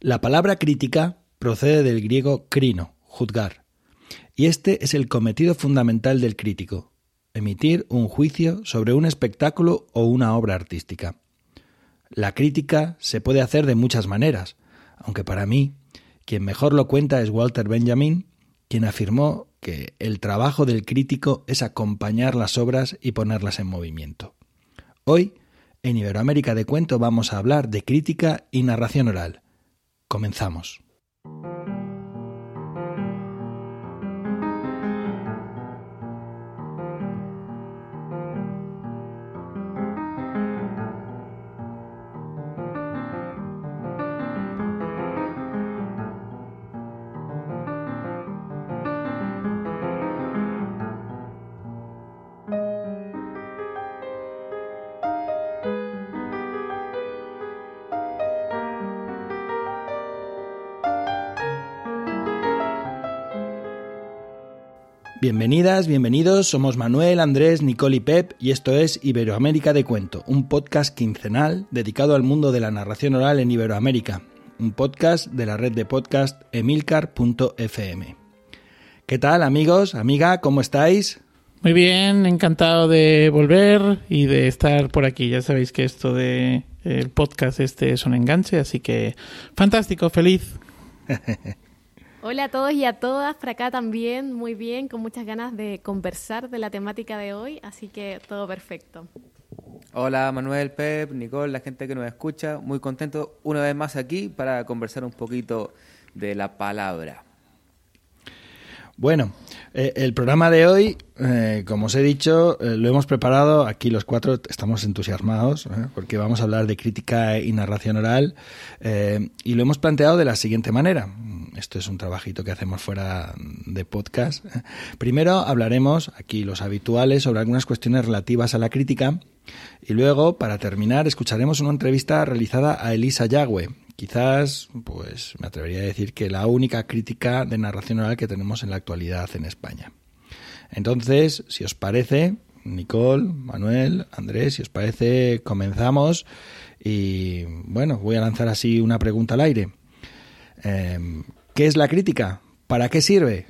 La palabra crítica procede del griego crino, juzgar, y este es el cometido fundamental del crítico, emitir un juicio sobre un espectáculo o una obra artística. La crítica se puede hacer de muchas maneras, aunque para mí quien mejor lo cuenta es Walter Benjamin, quien afirmó que el trabajo del crítico es acompañar las obras y ponerlas en movimiento. Hoy, en Iberoamérica de Cuento vamos a hablar de crítica y narración oral. Comenzamos. Bienvenidas, bienvenidos, somos Manuel, Andrés, Nicole y Pep y esto es Iberoamérica de Cuento, un podcast quincenal dedicado al mundo de la narración oral en Iberoamérica, un podcast de la red de podcast emilcar.fm. ¿Qué tal amigos, amiga, cómo estáis? Muy bien, encantado de volver y de estar por aquí. Ya sabéis que esto de el podcast este es un enganche, así que fantástico, feliz. Hola a todos y a todas, por acá también, muy bien, con muchas ganas de conversar de la temática de hoy, así que todo perfecto. Hola Manuel, Pep, Nicole, la gente que nos escucha, muy contento una vez más aquí para conversar un poquito de la palabra. Bueno, eh, el programa de hoy, eh, como os he dicho, eh, lo hemos preparado. Aquí los cuatro estamos entusiasmados porque vamos a hablar de crítica y narración oral y lo hemos planteado de la siguiente manera. Esto es un trabajito que hacemos fuera de podcast. Primero hablaremos, aquí los habituales, sobre algunas cuestiones relativas a la crítica y luego, para terminar, escucharemos una entrevista realizada a Elisa Yagüe, quizás, pues me atrevería a decir que la única crítica de narración oral que tenemos en la actualidad en España. Entonces, si os parece, Nicole, Manuel, Andrés, si os parece, comenzamos. Y bueno, voy a lanzar así una pregunta al aire. Em, ¿Qué es la crítica? ¿Para qué sirve?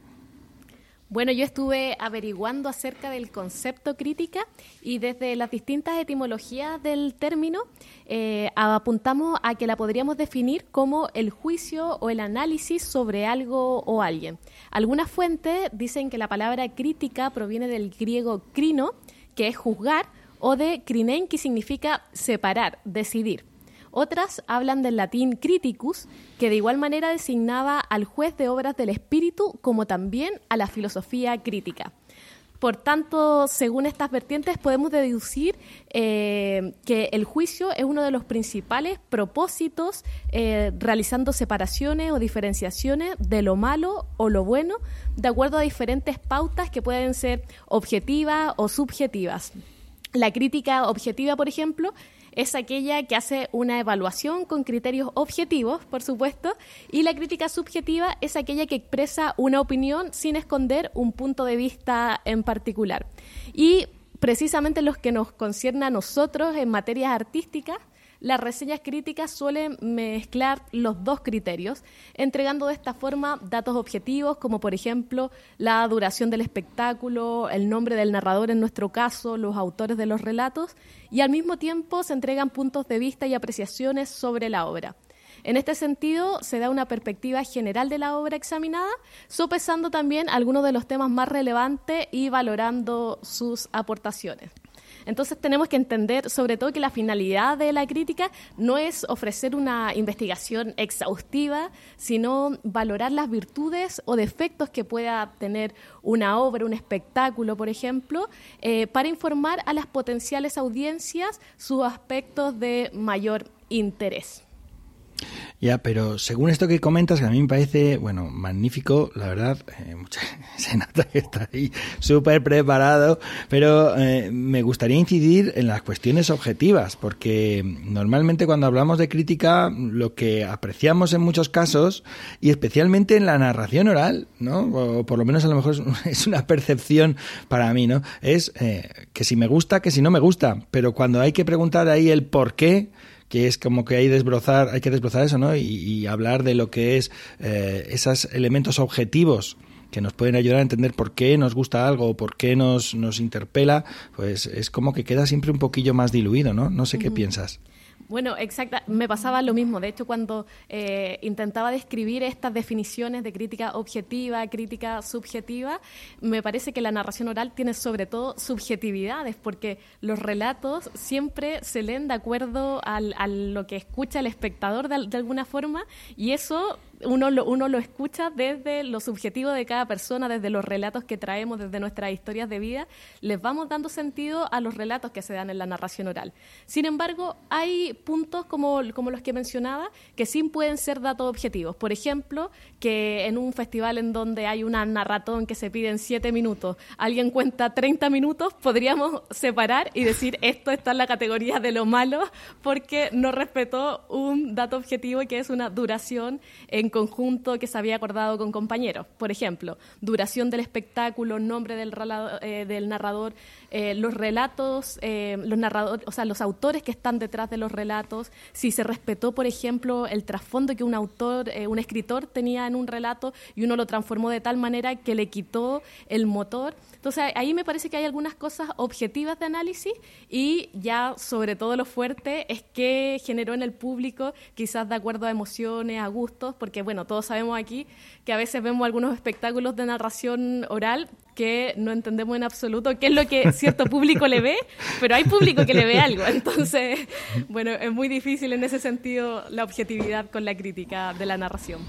Bueno, yo estuve averiguando acerca del concepto crítica y desde las distintas etimologías del término eh, apuntamos a que la podríamos definir como el juicio o el análisis sobre algo o alguien. Algunas fuentes dicen que la palabra crítica proviene del griego crino, que es juzgar, o de crinen, que significa separar, decidir. Otras hablan del latín criticus, que de igual manera designaba al juez de obras del espíritu como también a la filosofía crítica. Por tanto, según estas vertientes, podemos deducir eh, que el juicio es uno de los principales propósitos eh, realizando separaciones o diferenciaciones de lo malo o lo bueno de acuerdo a diferentes pautas que pueden ser objetivas o subjetivas. La crítica objetiva, por ejemplo, es aquella que hace una evaluación con criterios objetivos, por supuesto, y la crítica subjetiva es aquella que expresa una opinión sin esconder un punto de vista en particular. Y precisamente los que nos concierne a nosotros en materias artísticas, las reseñas críticas suelen mezclar los dos criterios, entregando de esta forma datos objetivos como por ejemplo la duración del espectáculo, el nombre del narrador en nuestro caso, los autores de los relatos, y al mismo tiempo se entregan puntos de vista y apreciaciones sobre la obra. En este sentido, se da una perspectiva general de la obra examinada, sopesando también algunos de los temas más relevantes y valorando sus aportaciones. Entonces tenemos que entender sobre todo que la finalidad de la crítica no es ofrecer una investigación exhaustiva, sino valorar las virtudes o defectos que pueda tener una obra, un espectáculo, por ejemplo, eh, para informar a las potenciales audiencias sus aspectos de mayor interés. Ya, pero según esto que comentas, que a mí me parece, bueno, magnífico, la verdad, eh, se nota que está ahí súper preparado, pero eh, me gustaría incidir en las cuestiones objetivas, porque normalmente cuando hablamos de crítica, lo que apreciamos en muchos casos, y especialmente en la narración oral, ¿no? O por lo menos a lo mejor es una percepción para mí, ¿no? Es eh, que si me gusta, que si no me gusta, pero cuando hay que preguntar ahí el por qué, que es como que hay, desbrozar, hay que desbrozar eso, ¿no? Y, hablar de lo que es eh, esos elementos objetivos que nos pueden ayudar a entender por qué nos gusta algo o por qué nos, nos interpela, pues es como que queda siempre un poquillo más diluido, ¿no? No sé qué piensas. Bueno, exacta. Me pasaba lo mismo. De hecho, cuando eh, intentaba describir estas definiciones de crítica objetiva, crítica subjetiva, me parece que la narración oral tiene sobre todo subjetividades, porque los relatos siempre se leen de acuerdo al, a lo que escucha el espectador de, de alguna forma, y eso uno lo, uno lo escucha desde lo subjetivo de cada persona, desde los relatos que traemos, desde nuestras historias de vida, les vamos dando sentido a los relatos que se dan en la narración oral. Sin embargo, hay puntos como, como los que mencionaba que sí pueden ser datos objetivos. Por ejemplo, que en un festival en donde hay una narratón que se pide en siete minutos, alguien cuenta 30 minutos, podríamos separar y decir esto está en la categoría de lo malo porque no respetó un dato objetivo que es una duración en en conjunto que se había acordado con compañeros. Por ejemplo, duración del espectáculo, nombre del, eh, del narrador, eh, los relatos, eh, los narradores, o sea, los autores que están detrás de los relatos, si se respetó, por ejemplo, el trasfondo que un autor, un escritor tenía en un relato y uno lo transformó de tal manera que le quitó el motor. Entonces, ahí me parece que hay algunas cosas objetivas de análisis y ya sobre todo lo fuerte es que generó en el público, quizás de acuerdo a emociones, a gustos, porque que bueno, todos sabemos aquí que a veces vemos algunos espectáculos de narración oral que no entendemos en absoluto qué es lo que cierto público le ve, pero hay público que le ve algo. Entonces, bueno, es muy difícil en ese sentido la objetividad con la crítica de la narración.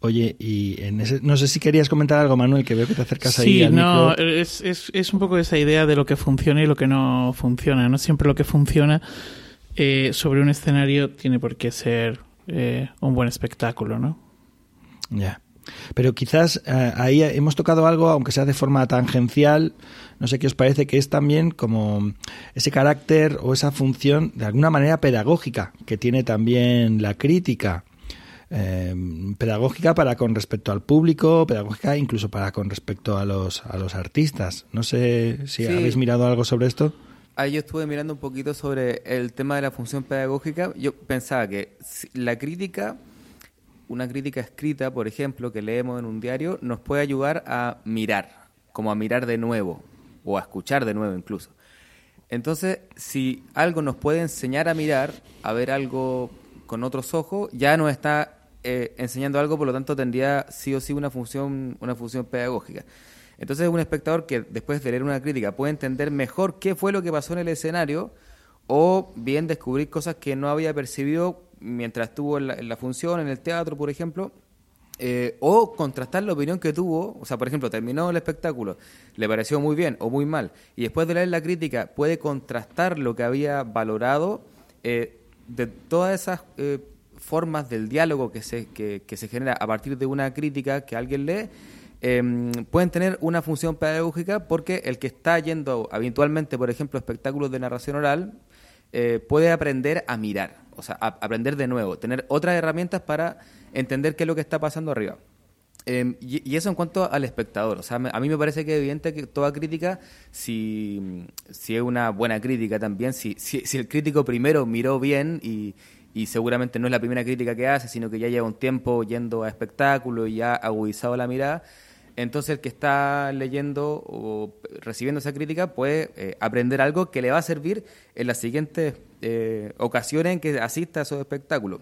Oye, y en ese, no sé si querías comentar algo, Manuel, que veo que te acercas ahí. Sí, no, es, es, es, un poco esa idea de lo que funciona y lo que no funciona. No siempre lo que funciona eh, sobre un escenario tiene por qué ser eh, un buen espectáculo, ¿no? Ya. Pero quizás eh, ahí hemos tocado algo, aunque sea de forma tangencial, no sé qué os parece, que es también como ese carácter o esa función de alguna manera pedagógica que tiene también la crítica. Eh, pedagógica para con respecto al público, pedagógica incluso para con respecto a los, a los artistas. No sé si habéis mirado algo sobre esto ahí yo estuve mirando un poquito sobre el tema de la función pedagógica. Yo pensaba que la crítica, una crítica escrita, por ejemplo, que leemos en un diario, nos puede ayudar a mirar, como a mirar de nuevo, o a escuchar de nuevo incluso. Entonces, si algo nos puede enseñar a mirar, a ver algo con otros ojos, ya nos está eh, enseñando algo, por lo tanto tendría sí o sí una función, una función pedagógica. Entonces un espectador que después de leer una crítica puede entender mejor qué fue lo que pasó en el escenario o bien descubrir cosas que no había percibido mientras estuvo en la, función, en el teatro, por ejemplo, eh, o contrastar la opinión que tuvo, o sea, por ejemplo, terminó el espectáculo, le pareció muy bien o muy mal, y después de leer la crítica puede contrastar lo que había valorado eh, de todas esas eh, formas del diálogo que se, que, que se genera a partir de una crítica que alguien lee, Em, pueden tener una función pedagógica porque el que está yendo habitualmente, por ejemplo, espectáculos de narración oral, eh, puede aprender a mirar, o sea, aprender de nuevo, tener otras herramientas para entender qué es lo que está pasando arriba. Em, y, eso en cuanto al espectador. O sea, a mí me parece que es evidente que toda crítica, si, si es una buena crítica también, si, si, el crítico primero miró bien y, y seguramente no es la primera crítica que hace, sino que ya lleva un tiempo yendo a espectáculos y ya agudizado la mirada, entonces el que está leyendo o recibiendo esa crítica puede eh, aprender algo que le va a servir en las siguientes eh, ocasiones en que asista a esos espectáculos.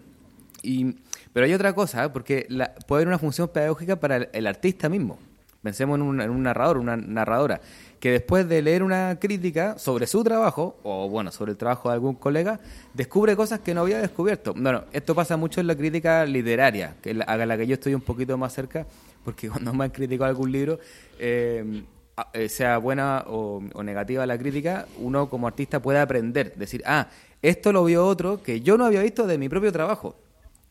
Y, pero hay otra cosa, ¿eh? porque puede haber una función pedagógica para el, artista mismo. Pensemos en un, en un, narrador, una narradora, que después de leer una crítica sobre su trabajo, o bueno, sobre el trabajo de algún colega, descubre cosas que no había descubierto. Bueno, esto pasa mucho en la crítica literaria, que a la que yo estoy un poquito más cerca, porque cuando me han criticado algún libro, eh, eh, sea buena o, negativa la crítica, uno como artista puede aprender, decir, ah, esto lo vio otro que yo no había visto de mi propio trabajo.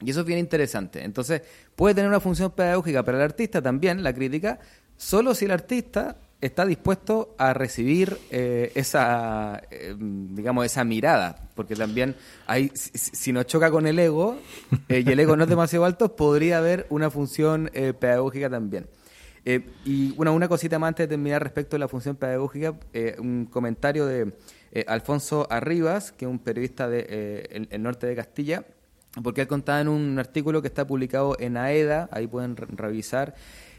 Y eso es bien interesante. Entonces, puede tener una función pedagógica para el artista también, la crítica, solo si el artista está dispuesto a recibir eh, esa, digamos, esa mirada, porque también hay, si, nos choca con el ego y el ego no es demasiado alto, podría haber una función pedagógica también. y bueno, una cosita más antes de terminar respecto a la función pedagógica, un comentario de Alfonso Arribas, que es un periodista del de, norte de Castilla, porque él contaba en un artículo que está publicado en AEDA, ahí pueden revisar,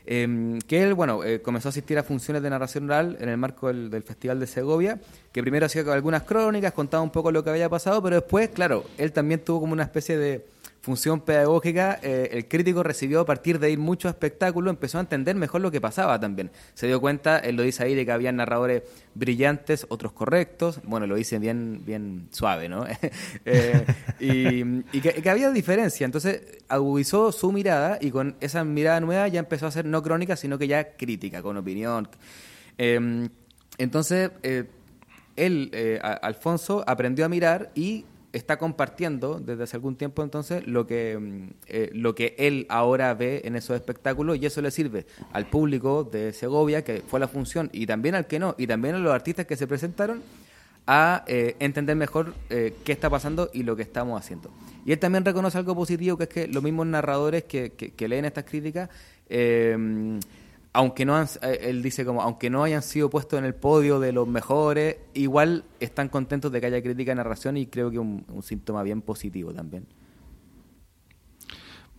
eh, que él, bueno, eh, comenzó a asistir a funciones de narración oral en el marco del, del, Festival de Segovia, que primero hacía algunas crónicas, contaba un poco lo que había pasado, pero después, claro, él también tuvo como una especie de función pedagógica, eh, el crítico recibió a partir de ir mucho espectáculo, empezó a entender mejor lo que pasaba también. Se dio cuenta, él lo dice ahí, de que había narradores brillantes, otros correctos, bueno, lo dice bien, bien suave, ¿no? eh, y, que, había diferencia, entonces agudizó su mirada y con esa mirada nueva ya empezó a ser no crónica, sino que ya crítica, con opinión. Eh, entonces, eh, él, Alfonso, aprendió a mirar y está compartiendo desde hace algún tiempo entonces lo que, mm, eh, lo que él ahora ve en esos espectáculos y eso le sirve al público de Segovia, que fue la función, y también al que no, y también a los artistas que se presentaron a eh, entender mejor eh, qué está pasando y lo que estamos haciendo. Y él también reconoce algo positivo, que es que los mismos narradores que, que, leen estas críticas aunque no han, eh, él dice como aunque no hayan sido puestos en el podio de los mejores, igual están contentos de que haya crítica de narración y creo que un, un síntoma bien positivo también.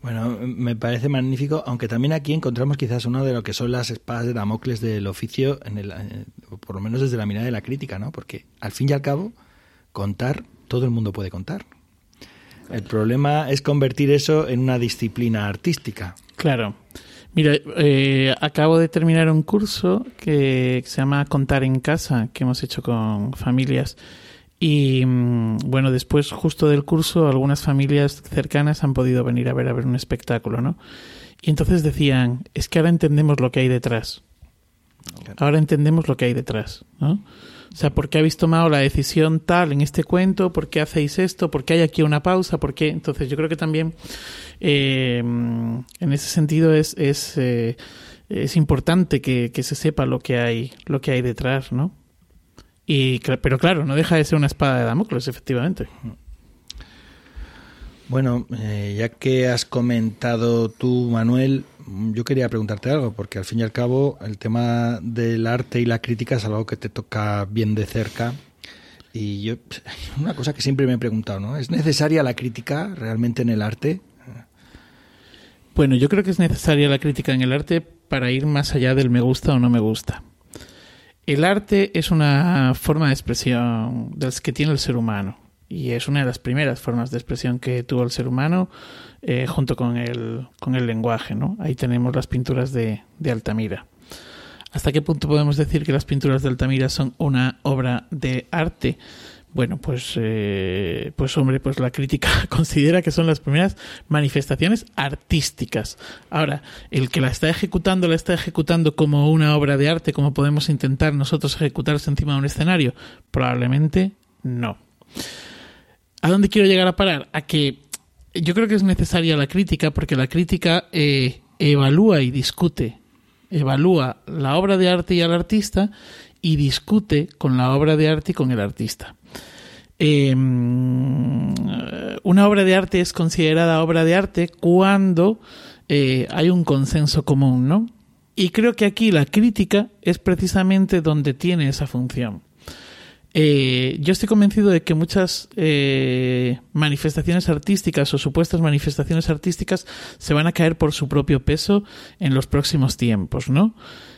Bueno, me parece magnífico, aunque también aquí encontramos quizás uno de lo que son las espadas de Damocles del oficio, en el, eh, por lo menos desde la mirada de la crítica, ¿no? Porque al fin y al cabo, contar, todo el mundo puede contar. El problema es convertir eso en una disciplina artística. Claro. Mira, eh, acabo de terminar un curso que se llama Contar en casa, que hemos hecho con familias. Y mm, bueno, después justo del curso algunas familias cercanas han podido venir a ver a ver un espectáculo, ¿no? Y entonces decían, es que ahora entendemos lo que hay detrás. Ahora entendemos lo que hay detrás, ¿no? O sea, ¿por qué habéis tomado la decisión tal en este cuento? ¿Por qué hacéis esto? ¿Por qué hay aquí una pausa? ¿Por qué? Entonces yo creo que también eh, en ese sentido es, es, eh, es importante que, que, se sepa lo que hay, lo que hay detrás, ¿no? Y, pero claro, no deja de ser una espada de Damocles, efectivamente. Bueno, eh, ya que has comentado tú, Manuel, yo quería preguntarte algo, porque al fin y al cabo el tema del arte y la crítica es algo que te toca bien de cerca. Y yo, una cosa que siempre me he preguntado, ¿no? ¿Es necesaria la crítica realmente en el arte? Bueno, yo creo que es necesaria la crítica en el arte para ir más allá del me gusta o no me gusta. El arte es una forma de expresión que tiene el ser humano y es una de las primeras formas de expresión que tuvo el ser humano eh, junto con el, con el lenguaje. ¿no? Ahí tenemos las pinturas de, de Altamira. ¿Hasta qué punto podemos decir que las pinturas de Altamira son una obra de arte? Bueno, pues, eh, pues hombre, pues la crítica considera que son las primeras manifestaciones artísticas. Ahora, el que la está ejecutando, la está ejecutando como una obra de arte, como podemos intentar nosotros ejecutarse encima de un escenario, probablemente no. ¿A dónde quiero llegar a parar? A que yo creo que es necesaria la crítica porque la crítica eh, evalúa y discute, evalúa la obra de arte y al artista y discute con la obra de arte y con el artista. Eh, una obra de arte es considerada obra de arte cuando eh, hay un consenso común, ¿no? Y creo que aquí la crítica es precisamente donde tiene esa función. Eh, yo estoy convencido de que muchas eh, manifestaciones artísticas o supuestas manifestaciones artísticas se van a caer por su propio peso en los próximos tiempos, ¿no?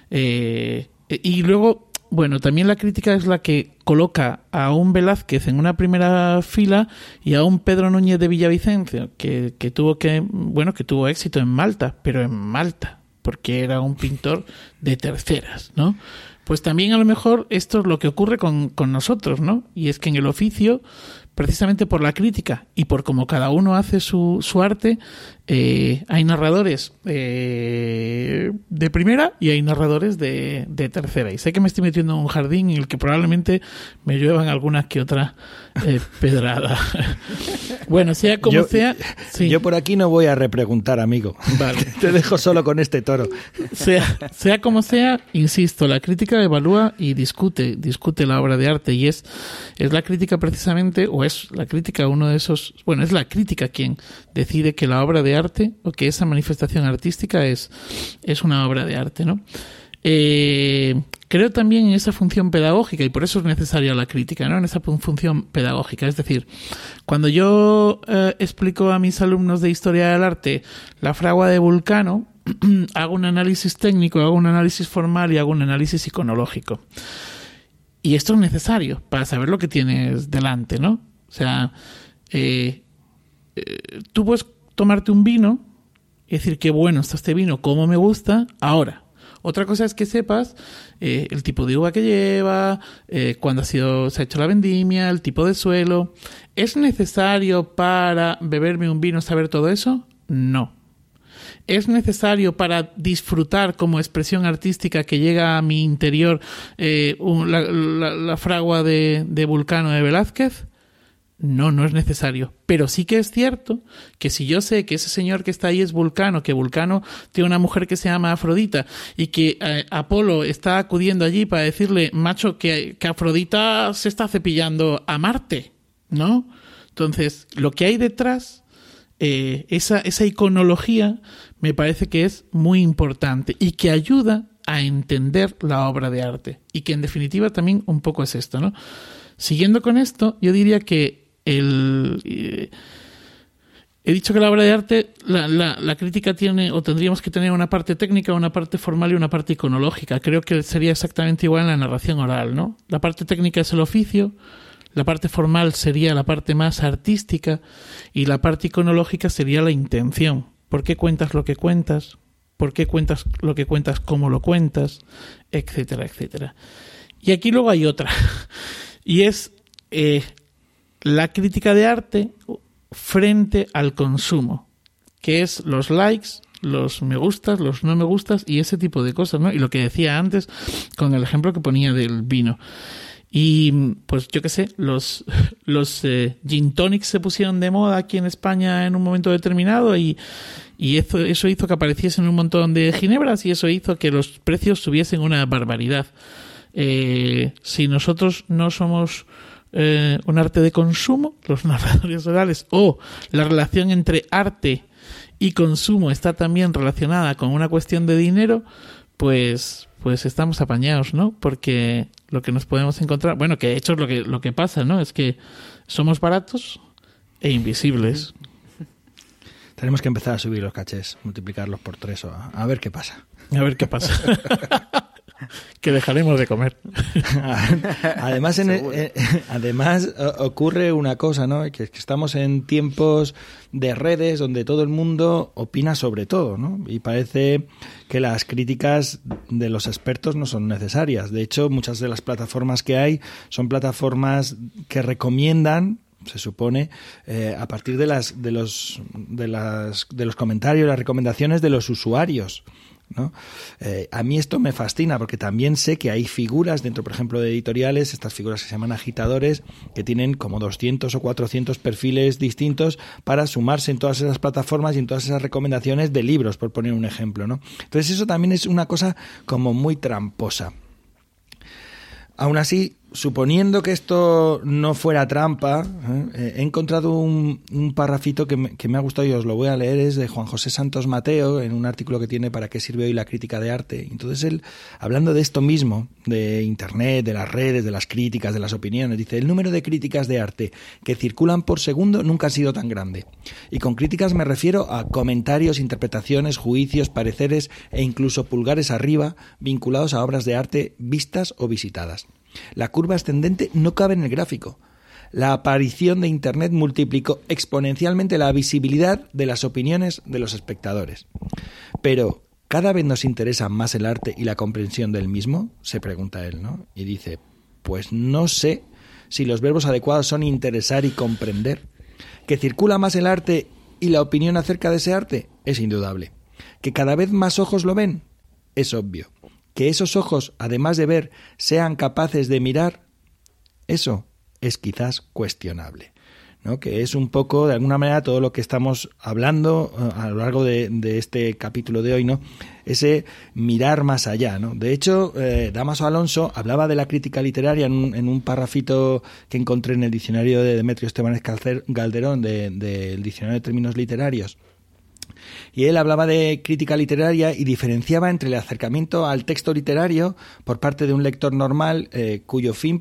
Eh, y luego, bueno, también la crítica es la que coloca a un Velázquez en una primera fila y a un Pedro Núñez de Villavicencio, que, que tuvo que, bueno, que tuvo éxito en Malta, pero en Malta, porque era un pintor de terceras, ¿no? Pues también a lo mejor esto es lo que ocurre con, con, nosotros, ¿no? Y es que en el oficio, precisamente por la crítica y por cómo cada uno hace su, su arte, eh, hay narradores eh, de primera y hay narradores de, de, tercera. Y sé que me estoy metiendo en un jardín en el que probablemente me lluevan algunas que otra eh, pedrada. bueno, sea como yo, sea. Sí. Yo por aquí no voy a repreguntar, amigo. Vale. Te dejo solo con este toro. Sea, sea como sea, insisto, la crítica evalúa y discute, discute la obra de arte y es, es la crítica precisamente, o es la crítica uno de esos, bueno, es la crítica quien decide que la obra de arte o que esa manifestación artística es, es una obra de arte, ¿no? Eh, creo también en esa función pedagógica y por eso es necesaria la crítica, ¿no? En esa función pedagógica. Es decir, cuando yo eh, explico a mis alumnos de historia del arte la fragua de Vulcano, hago un análisis técnico, hago un análisis formal y hago un análisis iconológico. Y esto es necesario para saber lo que tienes delante, ¿no? O sea, eh, eh, tú puedes tomarte un vino y decir qué bueno está este vino, cómo me gusta, ahora. Otra cosa es que sepas eh, el tipo de uva que lleva, eh, cuándo ha sido, se ha hecho la vendimia, el tipo de suelo. ¿Es necesario para beberme un vino saber todo eso? No. ¿Es necesario para disfrutar como expresión artística que llega a mi interior eh, la, fragua de, de Vulcano de Velázquez? No, no es necesario. Pero sí que es cierto que si yo sé que ese señor que está ahí es Vulcano, que Vulcano tiene una mujer que se llama Afrodita y que eh, Apolo está acudiendo allí para decirle, macho, que, que Afrodita se está cepillando a Marte, ¿no? Entonces, lo que hay detrás, eh, esa, esa iconología, me parece que es muy importante y que ayuda a entender la obra de arte. Y que en definitiva también un poco es esto, ¿no? Siguiendo con esto, yo diría que el, eh, he dicho que la obra de arte, la, la, crítica tiene, o tendríamos que tener una parte técnica, una parte formal y una parte iconológica. Creo que sería exactamente igual en la narración oral, ¿no? La parte técnica es el oficio, la parte formal sería la parte más artística y la parte iconológica sería la intención. ¿Por qué cuentas lo que cuentas? ¿Por qué cuentas lo que cuentas, cómo lo cuentas? Etcétera, etcétera. Y aquí luego hay otra. Y es eh, la crítica de arte frente al consumo, que es los likes, los me gustas, los no me gustas y ese tipo de cosas, ¿no? Y lo que decía antes con el ejemplo que ponía del vino. Y pues yo qué sé, los, los eh, gin tonics se pusieron de moda aquí en España en un momento determinado y, y eso, eso hizo que apareciesen un montón de ginebras y eso hizo que los precios subiesen una barbaridad. Eh, si nosotros no somos eh, un arte de consumo, los narradores orales, o la relación entre arte y consumo está también relacionada con una cuestión de dinero, pues, pues estamos apañados, ¿no? Porque lo que nos podemos encontrar, bueno, que de hecho es lo que, lo que pasa, ¿no? Es que somos baratos e invisibles. Tenemos que empezar a subir los cachés, multiplicarlos por tres, o a ver qué pasa. A ver qué pasa. que dejaremos de comer. además, eh, además ocurre una cosa, ¿no? Que, que estamos en tiempos de redes donde todo el mundo opina sobre todo, ¿no? Y parece que las críticas de los expertos no son necesarias. De hecho, muchas de las plataformas que hay son plataformas que recomiendan se supone eh, a partir de las de los de las de los comentarios las recomendaciones de los usuarios Eh, a mí esto me fascina porque también sé que hay figuras dentro, por ejemplo, de editoriales, estas figuras que se llaman agitadores, que tienen como 200 o 400 perfiles distintos para sumarse en todas esas plataformas y en todas esas recomendaciones de libros, por poner un ejemplo. ¿no? Entonces eso también es una cosa como muy tramposa. Aún así, suponiendo que esto no fuera trampa, ¿eh? he encontrado un, un parrafito que me, que me, ha gustado y os lo voy a leer, es de Juan José Santos Mateo, en un artículo que tiene para qué sirve hoy la crítica de arte. Entonces él, hablando de esto mismo, de Internet, de las redes, de las críticas, de las opiniones, dice, el número de críticas de arte que circulan por segundo nunca ha sido tan grande. Y con críticas me refiero a comentarios, interpretaciones, juicios, pareceres e incluso pulgares arriba vinculados a obras de arte vistas o visitadas. La curva ascendente no cabe en el gráfico. La aparición de Internet multiplicó exponencialmente la visibilidad de las opiniones de los espectadores. Pero, ¿cada vez nos interesa más el arte y la comprensión del mismo? se pregunta él, ¿no? Y dice, pues no sé si los verbos adecuados son interesar y comprender. ¿Que circula más el arte y la opinión acerca de ese arte? Es indudable. ¿Que cada vez más ojos lo ven? Es obvio que esos ojos, además de ver, sean capaces de mirar, eso es quizás cuestionable. ¿no? que es un poco, de alguna manera, todo lo que estamos hablando eh, a lo largo de, este capítulo de hoy, ¿no? ese mirar más allá. ¿no? De hecho, eh, Damaso Alonso hablaba de la crítica literaria en un, en un parrafito que encontré en el diccionario de Demetrio Esteban Calderón, del diccionario de términos literarios Y él hablaba de crítica literaria y diferenciaba entre el acercamiento al texto literario por parte de un lector normal eh, cuyo fin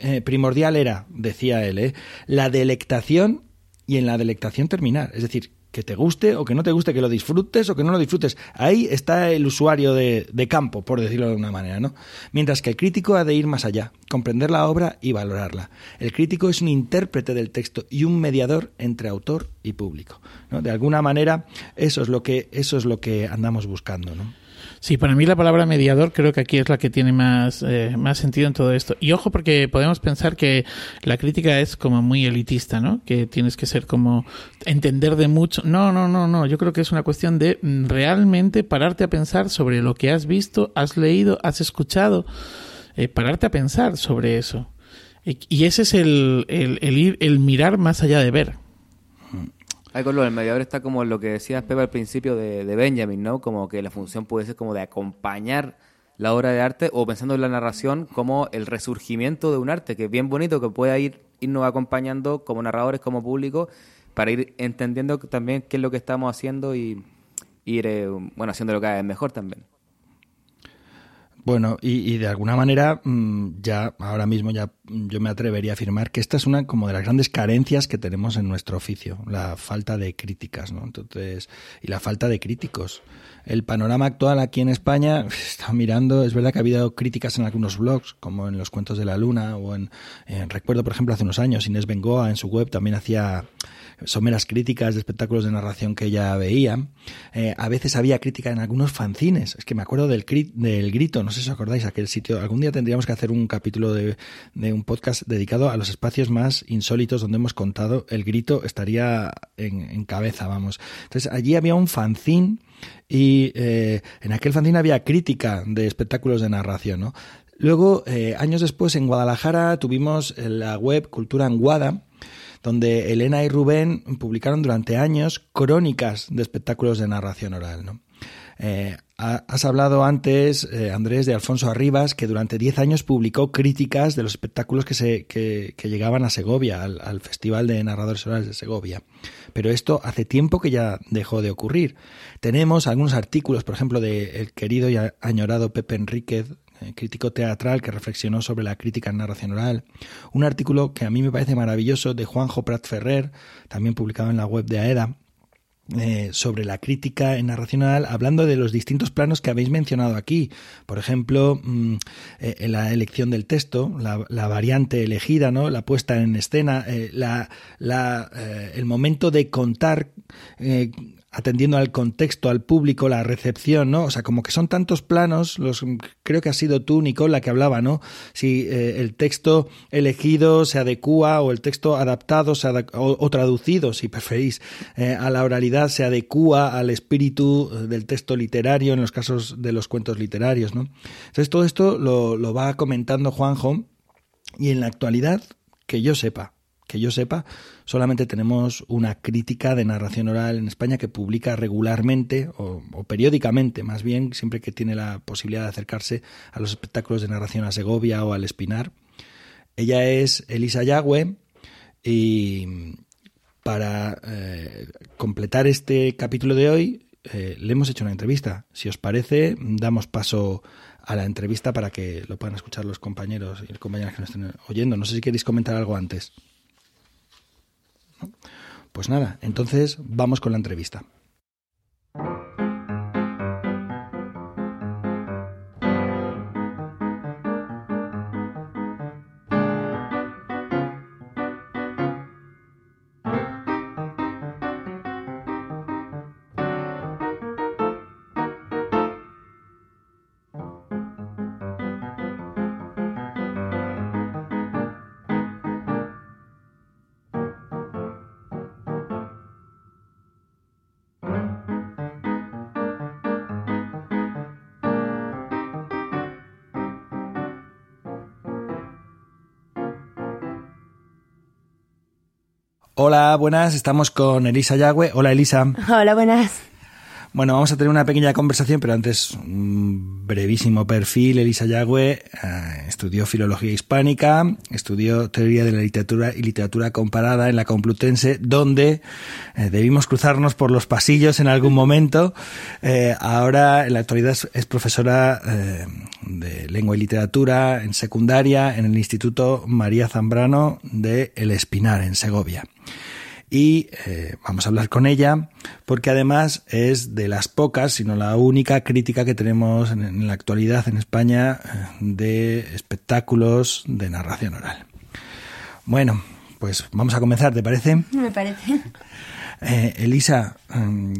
eh, primordial era, decía él, eh, la delectación y en la delectación terminar. Es decir, que te guste o que no te guste, que lo disfrutes o que no lo disfrutes. Ahí está el usuario de, campo, por decirlo de una manera, ¿no? Mientras que el crítico ha de ir más allá, comprender la obra y valorarla. El crítico es un intérprete del texto y un mediador entre autor y público. ¿no? De alguna manera, eso es lo que, eso es lo que andamos buscando, ¿no? Sí, para mí la palabra mediador creo que aquí es la que tiene más, eh, más sentido en todo esto. Y ojo, porque podemos pensar que la crítica es como muy elitista, ¿no? Que tienes que ser como entender de mucho. No, no, no, no. Yo creo que es una cuestión de mm, realmente pararte a pensar sobre lo que has visto, has leído, has escuchado. Eh, pararte a pensar sobre eso. Y ese es el, el, el, ir, el mirar más allá de ver. Ahí con lo del mediador está como lo que decías Pepe al principio de, Benjamin, ¿no? Como que la función puede ser como de acompañar la obra de arte o pensando en la narración como el resurgimiento de un arte que es bien bonito, que pueda ir irnos acompañando como narradores, como público, para ir entendiendo también qué es lo que estamos haciendo y ir, eh, bueno, haciendo lo que mejor también. Bueno, y, de alguna manera, mm, ya ahora mismo ya yo me atrevería a afirmar que esta es una como de las grandes carencias que tenemos en nuestro oficio, la falta de críticas, ¿no? Entonces, y la falta de críticos. El panorama actual aquí en España, está mirando, es verdad que ha habido críticas en algunos blogs, como en los Cuentos de la Luna, o en, en recuerdo, por ejemplo, hace unos años, Inés Bengoa en su web también hacía someras críticas de espectáculos de narración que ella veía. Eh, a veces había crítica en algunos fanzines. Es que me acuerdo del, del grito, no sé si os acordáis, aquel sitio. Algún día tendríamos que hacer un capítulo de, un podcast dedicado a los espacios más insólitos donde hemos contado. El grito estaría en, cabeza, vamos. Entonces allí había un fanzine y eh, en aquel fanzine había crítica de espectáculos de narración. Luego, eh, años después, en Guadalajara tuvimos la web Cultura Anguada, donde Elena y Rubén publicaron durante años crónicas de espectáculos de narración oral. Eh, has hablado antes, eh, Andrés, de Alfonso Arribas, que durante 10 años publicó críticas de los espectáculos que, se, llegaban a Segovia, al, Festival de Narradores Orales de Segovia. Pero esto hace tiempo que ya dejó de ocurrir. Tenemos algunos artículos, por ejemplo, del el querido y añorado Pepe Enríquez, crítico teatral que reflexionó sobre la crítica en narración oral. Un artículo que a mí me parece maravilloso de Juanjo Prat Ferrer, también publicado en la web de AEDA, eh, sobre la crítica en narración oral, hablando de los distintos planos que habéis mencionado aquí. Por ejemplo, mm, eh, la elección del texto, la, variante elegida, ¿no? la puesta en escena, la, el momento de contar atendiendo al contexto, al público, la recepción, ¿no? O sea, como que son tantos planos, los creo que ha sido tú, Nicole, la que hablaba, ¿no? Si eh, el texto elegido se adecua o el texto adaptado se o, traducido, si preferís, eh, a la oralidad se adecua al espíritu eh, del texto literario en los casos de los cuentos literarios, ¿no? Entonces todo esto lo, lo va comentando Juanjo y en la actualidad, que yo sepa, que yo sepa, solamente tenemos una crítica de narración oral en España que publica regularmente o, periódicamente, más bien, siempre que tiene la posibilidad de acercarse a los espectáculos de narración a Segovia o al Espinar. Ella es Elisa Yagüe y para eh, completar este capítulo de hoy eh, le hemos hecho una entrevista. Si os parece, damos paso a la entrevista para que lo puedan escuchar los compañeros y compañeras que nos estén oyendo. No sé si queréis comentar algo antes. Pues nada, entonces vamos con la entrevista. Hola, buenas, estamos con Elisa Yagüe. Hola, Elisa. Hola, buenas. Bueno, vamos a tener una pequeña conversación, pero antes un brevísimo perfil. Elisa Yagüe eh, estudió filología hispánica, estudió teoría de la literatura y literatura comparada en la Complutense, donde eh, debimos cruzarnos por los pasillos en algún momento. Eh, ahora, en la actualidad, es profesora de lengua y literatura en secundaria en el Instituto María Zambrano de El Espinar, en Segovia y eh, vamos a hablar con ella porque además es de las pocas, si no la única crítica que tenemos en, la actualidad en España eh, de espectáculos de narración oral. Bueno, pues vamos a comenzar, ¿te parece? Me parece. Eh, Elisa, mm,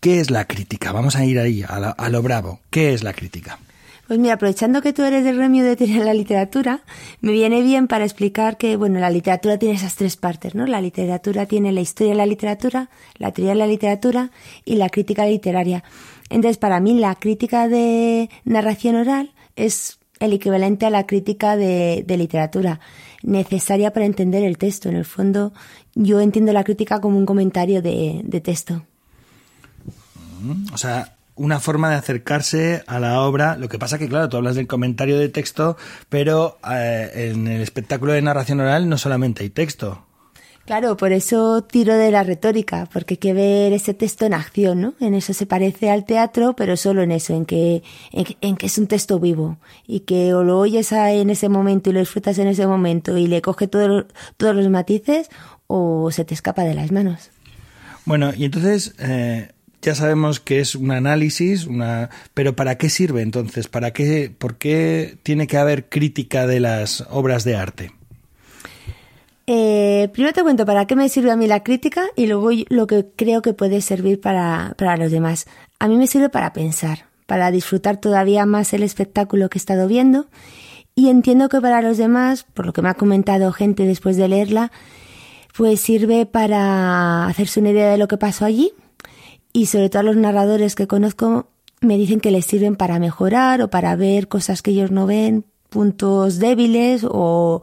¿qué es la crítica? Vamos a ir ahí, a lo bravo. ¿Qué es la crítica? Pues mira, aprovechando que tú eres del gremio de de la literatura, me viene bien para explicar que, bueno, la literatura tiene esas tres partes, ¿no? La literatura tiene la historia de la literatura, la teoría de la literatura y la crítica literaria. Entonces, para mí, la crítica de narración oral es el equivalente a la crítica de, literatura, necesaria para entender el texto. En el fondo, yo entiendo la crítica como un comentario de, de texto. O sea, una forma de acercarse a la obra. Lo que pasa que, claro, tú hablas del comentario de texto, pero eh, en el espectáculo de narración oral no solamente hay texto. Claro, por eso tiro de la retórica, porque hay que ver ese texto en acción, ¿no? En eso se parece al teatro, pero solo en eso, en que, en, que es un texto vivo y que o lo oyes en ese momento y lo disfrutas en ese momento y le coge todos los matices o se te escapa de las manos. Bueno, y entonces, eh, ya sabemos que es un análisis, una, pero ¿para qué sirve entonces? ¿Para qué, por qué tiene que haber crítica de las obras de arte? Eh, primero te cuento para qué me sirve a mí la crítica y luego lo que creo que puede servir para, para los demás. A mí me sirve para pensar, para disfrutar todavía más el espectáculo que he estado viendo y entiendo que para los demás, por lo que me ha comentado gente después de leerla, pues sirve para hacerse una idea de lo que pasó allí y sobre todo los narradores que conozco me dicen que les sirven para mejorar o para ver cosas que ellos no ven, puntos débiles o,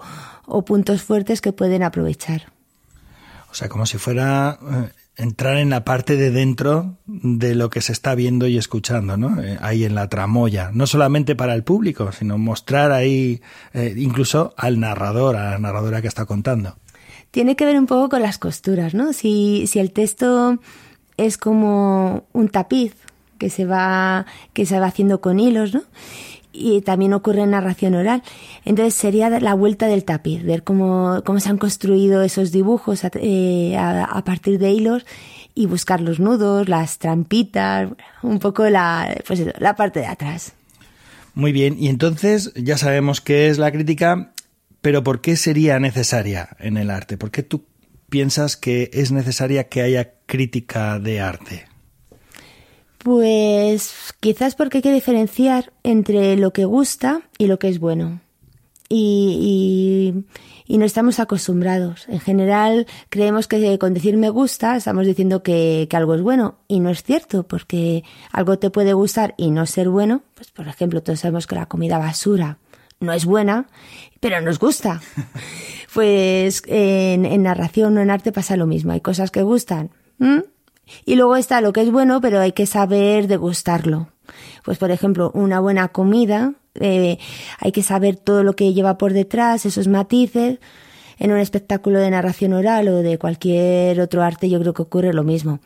puntos fuertes que pueden aprovechar. O sea, como si fuera eh, entrar en la parte de dentro de lo que se está viendo y escuchando, ¿no? Eh, ahí en la tramoya, no solamente para el público, sino mostrar ahí eh, incluso al narrador, a la narradora que está contando. Tiene que ver un poco con las costuras, ¿no? Si, si el texto es como un tapiz que se va, que se va haciendo con hilos, ¿no? Y también ocurre en narración oral. Entonces sería la vuelta del tapiz, ver cómo, cómo se han construido esos dibujos a, eh, partir de hilos y buscar los nudos, las trampitas, un poco la, pues la parte de atrás. Muy bien, y entonces ya sabemos qué es la crítica, pero ¿por qué sería necesaria en el arte? ¿Por qué tú piensas que es necesaria que haya crítica de arte? Pues quizás porque hay que diferenciar entre lo que gusta y lo que es bueno. Y, no estamos acostumbrados. En general creemos que con decir me gusta estamos diciendo que, que, algo es bueno y no es cierto porque algo te puede gustar y no ser bueno. Pues por ejemplo todos sabemos que la comida basura no es buena, pero nos gusta. Pues en, narración o en arte pasa lo mismo. Hay cosas que gustan. Y luego está lo que es bueno, pero hay que saber degustarlo. Pues por ejemplo, una buena comida, eh, hay que saber todo lo que lleva por detrás, esos matices. En un espectáculo de narración oral o de cualquier otro arte yo creo que ocurre lo mismo.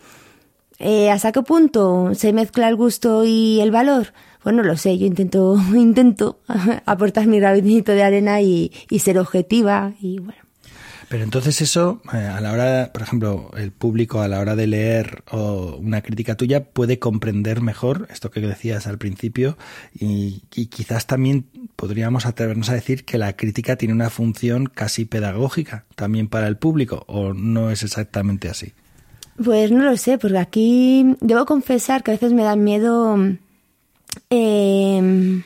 Eh, ¿Hasta qué punto se mezcla el gusto y el valor? Bueno, lo sé, yo intento, intento aportar mi granito de arena y, ser objetiva y bueno. Pero entonces eso, eh, a la hora, por ejemplo, el público a la hora de leer una crítica tuya puede comprender mejor esto que decías al principio y, y, quizás también podríamos atrevernos a decir que la crítica tiene una función casi pedagógica también para el público o no es exactamente así. Pues no lo sé, porque aquí debo confesar que a veces me da miedo eh,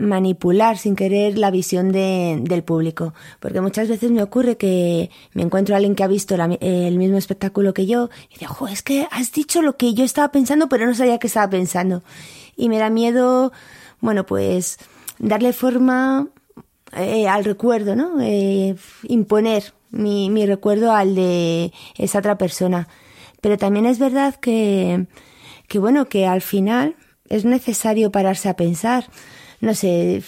manipular sin querer la visión de, del público. Porque muchas veces me ocurre que me encuentro a alguien que ha visto el mismo espectáculo que yo y digo, jo, es que has dicho lo que yo estaba pensando, pero no sabía que estaba pensando. Y me da miedo, bueno, pues darle forma eh, al recuerdo, ¿no? Eh, imponer mi, mi recuerdo al de esa otra persona. Pero también es verdad que que bueno, que al final es necesario pararse a pensar. No sé,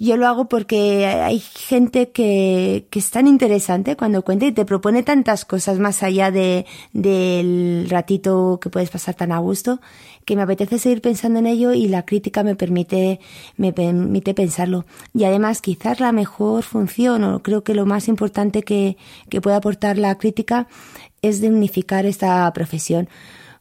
yo lo hago porque hay gente que, que es tan interesante cuando cuenta y te propone tantas cosas más allá de, del ratito que puedes pasar tan a gusto que me apetece seguir pensando en ello y la crítica me permite, me permite pensarlo. Y además quizás la mejor función o creo que lo más importante que, que puede aportar la crítica es de unificar esta profesión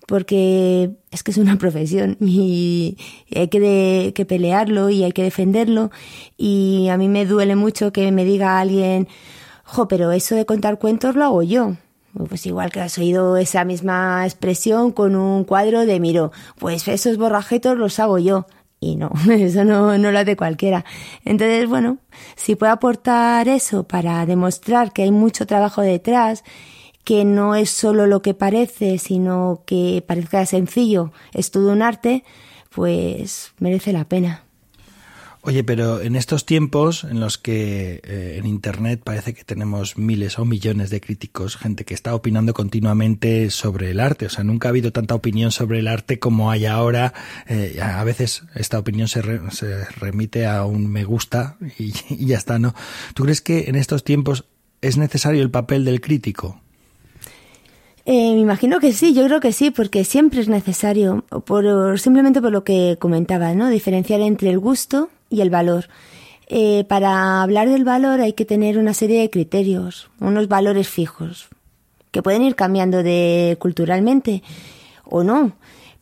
porque es que es una profesión y hay que, que pelearlo y hay que defenderlo y a mí me duele mucho que me diga alguien, jo, pero eso de contar cuentos lo hago yo. Pues igual que has oído esa misma expresión con un cuadro de miro, pues esos borrajetos los hago yo. Y no, eso no, no lo hace cualquiera. Entonces, bueno, si puedo aportar eso para demostrar que hay mucho trabajo detrás que no es solo lo que parece, sino que parezca sencillo, es todo un arte, pues merece la pena. Oye, pero en estos tiempos en los que eh, en Internet parece que tenemos miles o millones de críticos, gente que está opinando continuamente sobre el arte, o sea, nunca ha habido tanta opinión sobre el arte como hay ahora. Eh, a veces esta opinión se, se, remite a un me gusta y, y ya está, ¿no? ¿Tú crees que en estos tiempos es necesario el papel del crítico? Eh, me imagino que sí, yo creo que sí, porque siempre es necesario, por, simplemente por lo que comentaba, ¿no? Diferenciar entre el gusto y el valor. Eh, para hablar del valor hay que tener una serie de criterios, unos valores fijos, que pueden ir cambiando de culturalmente o no,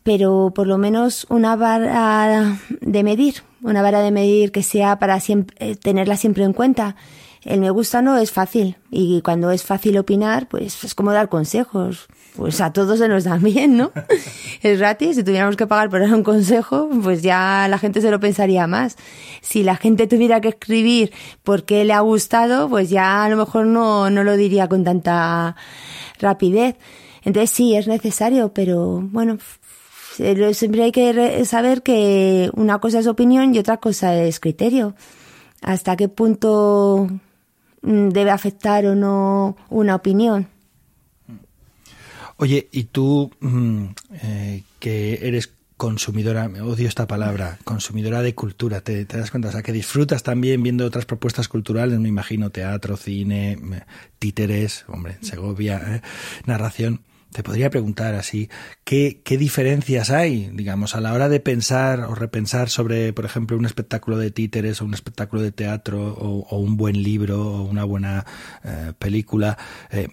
pero por lo menos una vara de medir, una vara de medir que sea para siempre, eh, tenerla siempre en cuenta el me gusta no es fácil y cuando es fácil opinar, pues es como dar consejos. Pues a todos se nos da bien, ¿no? es gratis, si tuviéramos que pagar por dar un consejo, pues ya la gente se lo pensaría más. Si la gente tuviera que escribir por qué le ha gustado, pues ya a lo mejor no, no lo diría con tanta rapidez. Entonces sí, es necesario, pero bueno, siempre hay que saber que una cosa es opinión y otra cosa es criterio. Hasta qué punto debe afectar o no una opinión. Oye, y tú mm, eh, que eres consumidora, me odio esta palabra, consumidora de cultura, ¿te, das cuenta? O sea, que disfrutas también viendo otras propuestas culturales, me imagino, teatro, cine, títeres, hombre, Segovia, ¿eh? narración. Te podría preguntar así, ¿qué, ¿qué diferencias hay, digamos, a la hora de pensar o repensar sobre, por ejemplo, un espectáculo de títeres o un espectáculo de teatro o, un buen libro o una buena eh, película? Eh,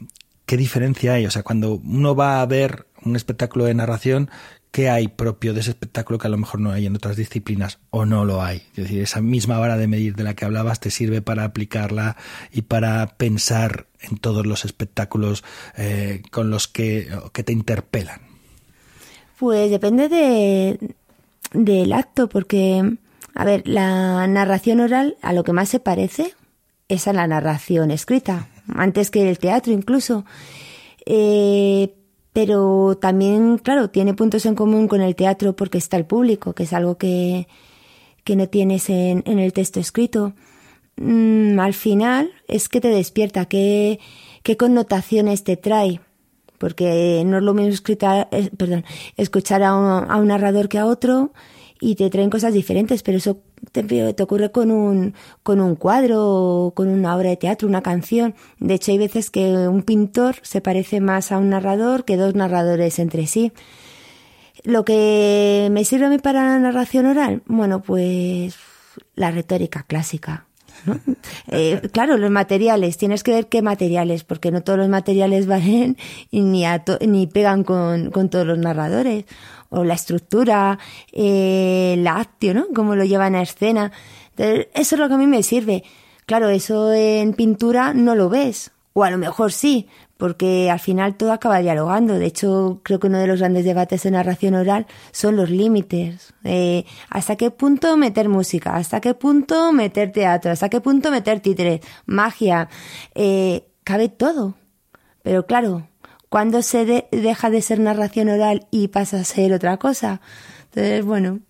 ¿Qué diferencia hay? O sea, cuando uno va a ver un espectáculo de narración, qué hay propio de ese espectáculo que a lo mejor no hay en otras disciplinas o no lo hay. Es decir, esa misma vara de medir de la que hablabas te sirve para aplicarla y para pensar en todos los espectáculos eh, con los que, que, te interpelan. Pues depende de, del acto, porque, a ver, la narración oral a lo que más se parece es a la narración escrita, antes que el teatro incluso. Eh, pero también, claro, tiene puntos en común con el teatro porque está el público, que es algo que, que no tienes en, en el texto escrito. Mm, al final es que te despierta, qué, qué connotaciones te trae, porque no es lo mismo escritar, eh, perdón, escuchar a un, a un narrador que a otro y te traen cosas diferentes, pero eso te, ocurre con un, con un cuadro, con una obra de teatro, una canción. De hecho, hay veces que un pintor se parece más a un narrador que dos narradores entre sí. Lo que me sirve a mí para la narración oral, bueno, pues la retórica clásica. Eh, claro, los materiales, tienes que ver qué materiales, porque no todos los materiales valen y ni, ni pegan con, con todos los narradores o la estructura, eh, el actio, ¿no? Cómo lo llevan a escena. eso es lo que a mí me sirve. Claro, eso en pintura no lo ves, o a lo mejor sí, porque al final todo acaba dialogando. De hecho, creo que uno de los grandes debates de narración oral son los límites. Eh, ¿Hasta qué punto meter música? ¿Hasta qué punto meter teatro? ¿Hasta qué punto meter títeres? Magia. Eh, cabe todo. Pero claro, ¿Cuándo se deja de ser narración oral y pasa a ser otra cosa? Entonces, bueno,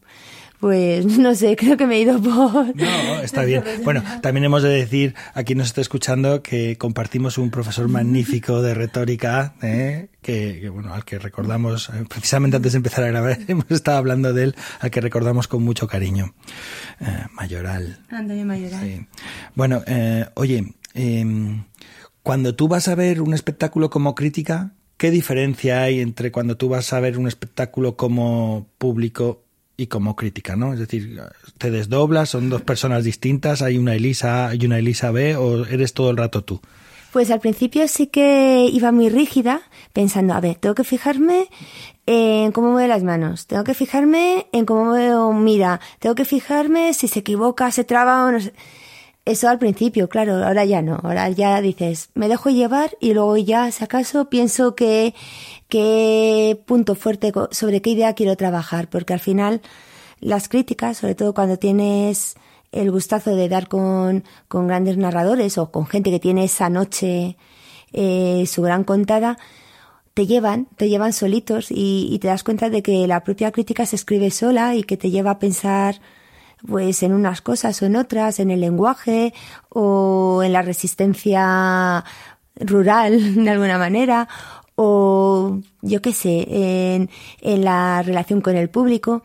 Pues no sé, creo que me he ido por... No, está bien. Bueno, también hemos de decir a quien nos está escuchando que compartimos un profesor magnífico de retórica, ¿eh? que, bueno, al que recordamos, eh, precisamente antes de empezar a grabar, hemos estado hablando de él, al que recordamos con mucho cariño. Eh, Mayoral. Antonio Mayoral. Sí. Bueno, eh, oye, em, cuando tú vas a ver un espectáculo como crítica, ¿qué diferencia hay entre cuando tú vas a ver un espectáculo como público y como crítica, ¿no? Es decir, te desdoblas, son dos personas distintas, hay una Elisa A y una Elisa B, o eres todo el rato tú. Pues al principio sí que iba muy rígida, pensando, a ver, tengo que fijarme en cómo mueve las manos, tengo que fijarme en cómo mira, tengo que fijarme si se equivoca, se traba o no sé. Eso al principio, claro, ahora ya no, ahora ya dices, me dejo llevar y luego ya, si acaso, pienso que qué punto fuerte, sobre qué idea quiero trabajar, porque al final las críticas, sobre todo cuando tienes el gustazo de dar con, con grandes narradores o con gente que tiene esa noche eh, su gran contada, te llevan, te llevan solitos y, y, te das cuenta de que la propia crítica se escribe sola y que te lleva a pensar pues en unas cosas o en otras, en el lenguaje o en la resistencia rural de alguna manera o yo qué sé, en, en la relación con el público.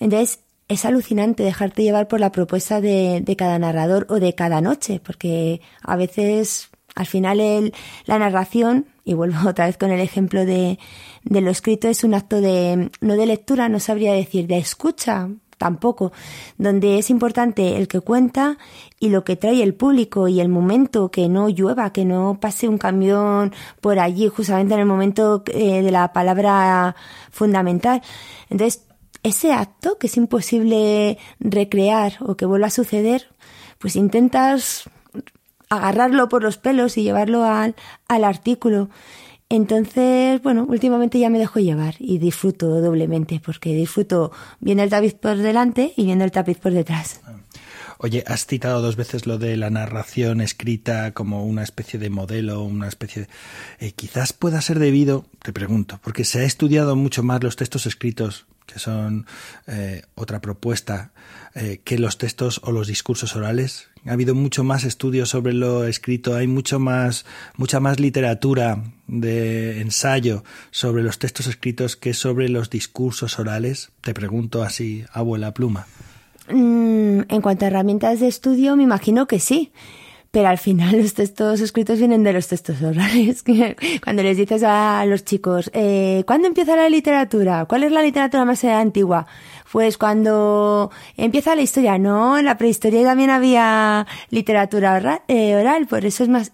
Entonces, es alucinante dejarte llevar por la propuesta de, de, cada narrador o de cada noche, porque a veces al final el, la narración, y vuelvo otra vez con el ejemplo de, de lo escrito, es un acto de, no de lectura, no sabría decir, de escucha, tampoco, donde es importante el que cuenta y lo que trae el público y el momento, que no llueva, que no pase un camión por allí justamente en el momento eh, de la palabra fundamental. Entonces, ese acto que es imposible recrear o que vuelva a suceder, pues intentas agarrarlo por los pelos y llevarlo al, al artículo. Entonces, bueno, últimamente ya me dejo llevar y disfruto doblemente, porque disfruto viendo el tapiz por delante y viendo el tapiz por detrás. Oye, has citado dos veces lo de la narración escrita como una especie de modelo, una especie de... Eh, quizás pueda ser debido, te pregunto, porque se ha estudiado mucho más los textos escritos, que son eh, otra propuesta, eh, que los textos o los discursos orales. Ha habido mucho más estudios sobre lo escrito, hay mucho más, mucha más literatura de ensayo sobre los textos escritos que sobre los discursos orales. Te pregunto así, abuela pluma. Mm, en cuanto a herramientas de estudio, me imagino que sí. Pero al final los textos escritos vienen de los textos orales. Cuando les dices a los chicos, eh, ¿cuándo empieza la literatura? ¿Cuál es la literatura más antigua? Pues cuando empieza la historia. No, en la prehistoria también había literatura oral, eh, oral por eso es más...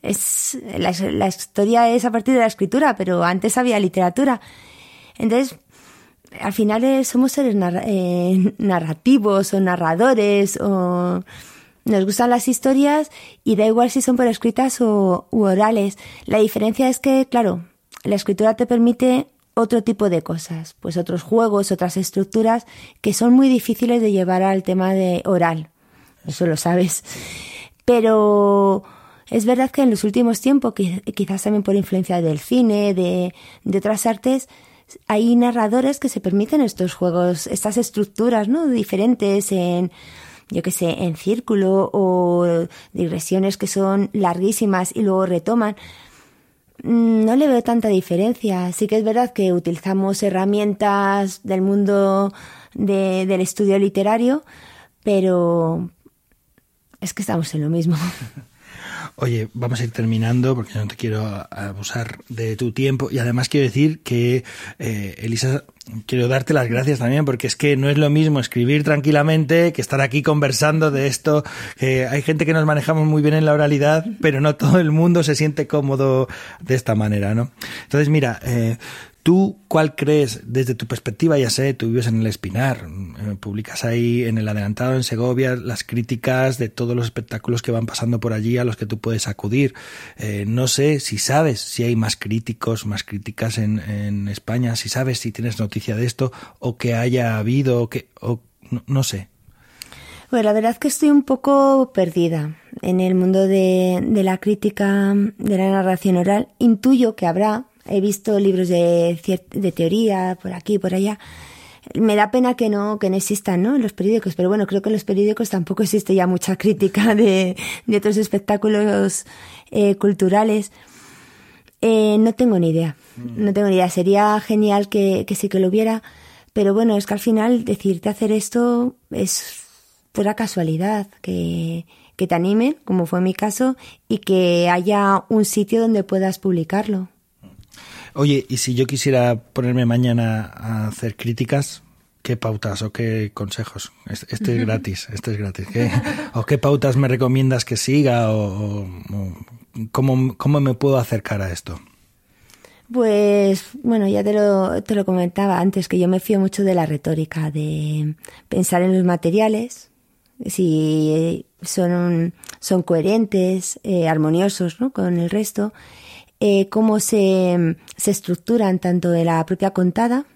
Es, la, historia es a partir de la escritura, pero antes había literatura. Entonces, al final eh, somos seres eh, narrativos o narradores o nos gustan las historias y da igual si son por escritas o u orales. La diferencia es que, claro, la escritura te permite otro tipo de cosas, pues otros juegos, otras estructuras que son muy difíciles de llevar al tema de oral. Eso lo sabes. Pero es verdad que en los últimos tiempos, quizás también por influencia del cine, de, otras artes, hay narradores que se permiten estos juegos, estas estructuras, ¿no? Diferentes en, yo que sé, en círculo o digresiones que son larguísimas y luego retoman. Mm, no le veo tanta diferencia. Sí que es verdad que utilizamos herramientas del mundo de, del estudio literario, pero es que estamos en lo mismo. Oye, vamos a ir terminando porque no te quiero abusar de tu tiempo y además quiero decir que, eh, Elisa, quiero darte las gracias también porque es que no es lo mismo escribir tranquilamente que estar aquí conversando de esto. Hay gente que nos manejamos muy bien en la oralidad, pero no todo el mundo se siente cómodo de esta manera, ¿no? Entonces, mira, eh, ¿Tú cuál crees, desde tu perspectiva, ya sé, tú vives en el Espinar, eh, publicas ahí en el adelantado en Segovia las críticas de todos los espectáculos que van pasando por allí a los que tú puedes acudir. Eh, no sé si sabes si hay más críticos, más críticas en, España, si sabes si tienes noticia de esto o que haya habido, o que, o, no, sé. Bueno, la verdad es que estoy un poco perdida en el mundo de la crítica, de la narración oral. Intuyo que habrá, he visto libros de, de teoría por aquí y por allá, me da pena que no, que no existan, ¿no? En los periódicos, pero bueno, creo que en los periódicos tampoco existe ya mucha crítica de, de otros espectáculos eh, culturales. Eh, no tengo ni idea, mm. no tengo ni idea. Sería genial que, que sí que lo hubiera, pero bueno, es que al final decirte hacer esto es pura casualidad, que, que te animen, como fue mi caso, y que haya un sitio donde puedas publicarlo. Oye, y si yo quisiera ponerme mañana a hacer críticas, ¿qué pautas o qué consejos? Este es gratis, este es gratis. ¿O qué pautas me recomiendas que siga o, cómo, cómo, me puedo acercar a esto? Pues bueno, ya te lo, te lo comentaba antes, que yo me fío mucho de la retórica, de pensar en los materiales, si son, son coherentes, eh, armoniosos ¿no? con el resto, eh, cómo se, se, estructuran tanto de la propia contada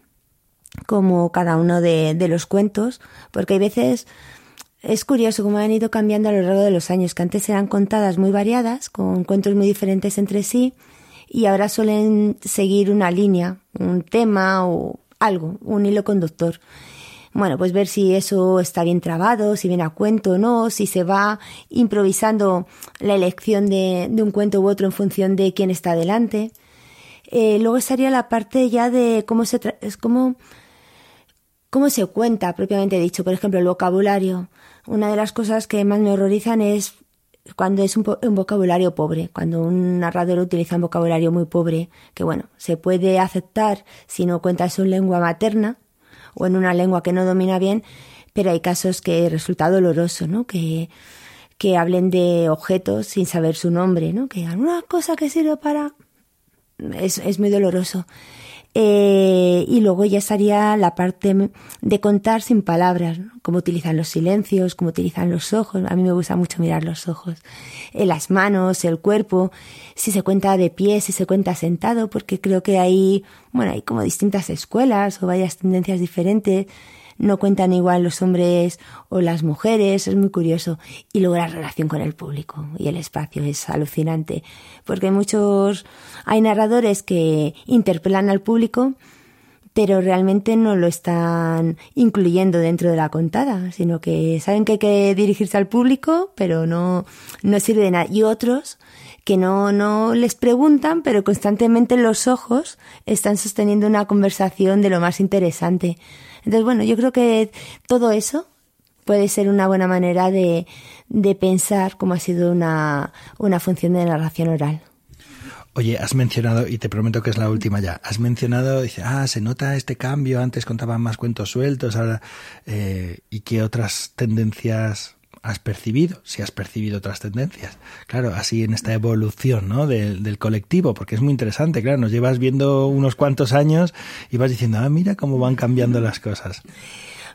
como cada uno de, de, los cuentos, porque hay veces es curioso cómo han ido cambiando a lo largo de los años, que antes eran contadas muy variadas, con cuentos muy diferentes entre sí, y ahora suelen seguir una línea, un tema o algo, un hilo conductor bueno, pues ver si eso está bien trabado, si viene a cuento o no, si se va improvisando la elección de, un cuento u otro en función de quién está delante. Eh, luego estaría la parte ya de cómo se, es cómo, cómo se cuenta, propiamente dicho. Por ejemplo, el vocabulario. Una de las cosas que más me horrorizan es cuando es un, un, vocabulario pobre, cuando un narrador utiliza un vocabulario muy pobre, que bueno, se puede aceptar si no cuenta su lengua materna, o en una lengua que no domina bien, pero hay casos que resulta doloroso, ¿no? Que, que hablen de objetos sin saber su nombre, ¿no? Que digan una cosa que sirve para... Es, es muy doloroso. Eh, y luego ya estaría la parte de contar sin palabras, ¿no? cómo utilizan los silencios, cómo utilizan los ojos. A mí me gusta mucho mirar los ojos, eh, las manos, el cuerpo, si se cuenta de pie, si se cuenta sentado, porque creo que hay, bueno, hay como distintas escuelas o varias tendencias diferentes no cuentan igual los hombres o las mujeres, es muy curioso. Y luego la relación con el público y el espacio es alucinante, porque muchos, hay narradores que interpelan al público, pero realmente no lo están incluyendo dentro de la contada, sino que saben que hay que dirigirse al público, pero no, no sirve de nada. Y otros que no, no les preguntan, pero constantemente los ojos están sosteniendo una conversación de lo más interesante. Entonces, bueno, yo creo que todo eso puede ser una buena manera de, de pensar cómo ha sido una, una función de narración oral. Oye, has mencionado, y te prometo que es la última ya, has mencionado, dice, ah, se nota este cambio, antes contaban más cuentos sueltos, ahora, eh, ¿y qué otras tendencias has percibido, si has percibido otras tendencias. Claro, así en esta evolución ¿no? del, colectivo, porque es muy interesante, claro, nos llevas viendo unos cuantos años y vas diciendo, ah, mira cómo van cambiando las cosas.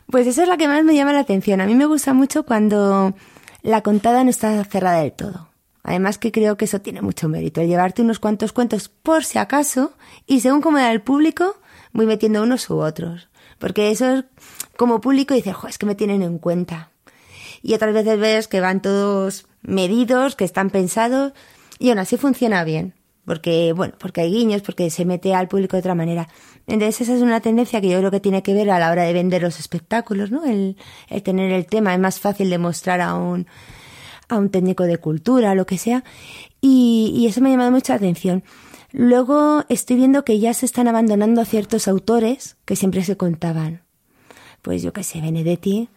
Pues eso es lo que más me llama la atención. A mí me gusta mucho cuando la contada no está cerrada del todo. Además que creo que eso tiene mucho mérito, el llevarte unos cuantos cuentos por si acaso y según cómo da el público, voy metiendo unos u otros. Porque eso es como público dices, jo, es que me tienen en cuenta y otras veces ves que van todos medidos, que están pensados y aún así funciona bien. Porque, bueno, porque hay guiños, porque se mete al público de otra manera. Entonces esa es una tendencia que yo creo que tiene que ver a la hora de vender los espectáculos, ¿no? El, el tener el tema es más fácil de mostrar a un, a un técnico de cultura, lo que sea. Y, y eso me ha llamado mucha atención. Luego estoy viendo que ya se están abandonando a ciertos autores que siempre se contaban. Pues yo qué sé, Benedetti,